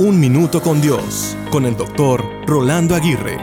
Un Minuto con Dios, con el doctor Rolando Aguirre.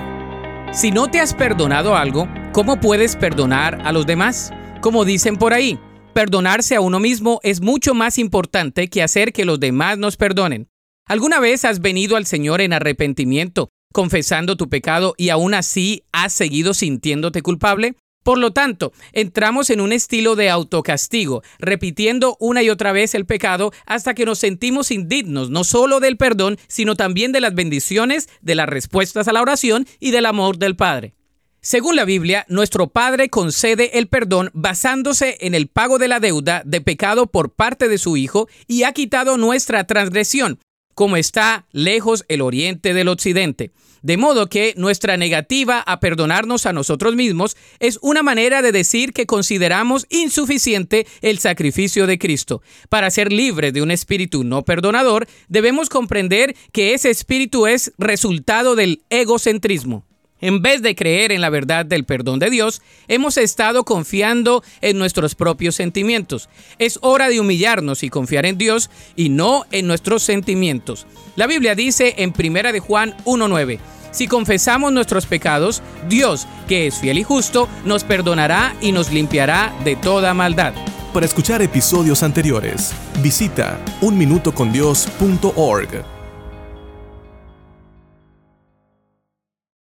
Si no te has perdonado algo, ¿cómo puedes perdonar a los demás? Como dicen por ahí, perdonarse a uno mismo es mucho más importante que hacer que los demás nos perdonen. ¿Alguna vez has venido al Señor en arrepentimiento, confesando tu pecado y aún así has seguido sintiéndote culpable? Por lo tanto, entramos en un estilo de autocastigo, repitiendo una y otra vez el pecado hasta que nos sentimos indignos, no solo del perdón, sino también de las bendiciones, de las respuestas a la oración y del amor del Padre. Según la Biblia, nuestro Padre concede el perdón basándose en el pago de la deuda de pecado por parte de su Hijo y ha quitado nuestra transgresión, como está lejos el oriente del occidente. De modo que nuestra negativa a perdonarnos a nosotros mismos es una manera de decir que consideramos insuficiente el sacrificio de Cristo. Para ser libres de un espíritu no perdonador, debemos comprender que ese espíritu es resultado del egocentrismo. En vez de creer en la verdad del perdón de Dios, hemos estado confiando en nuestros propios sentimientos. Es hora de humillarnos y confiar en Dios y no en nuestros sentimientos. La Biblia dice en 1 de Juan 1:9, si confesamos nuestros pecados, Dios, que es fiel y justo, nos perdonará y nos limpiará de toda maldad. Para escuchar episodios anteriores, visita unminutocondios.org.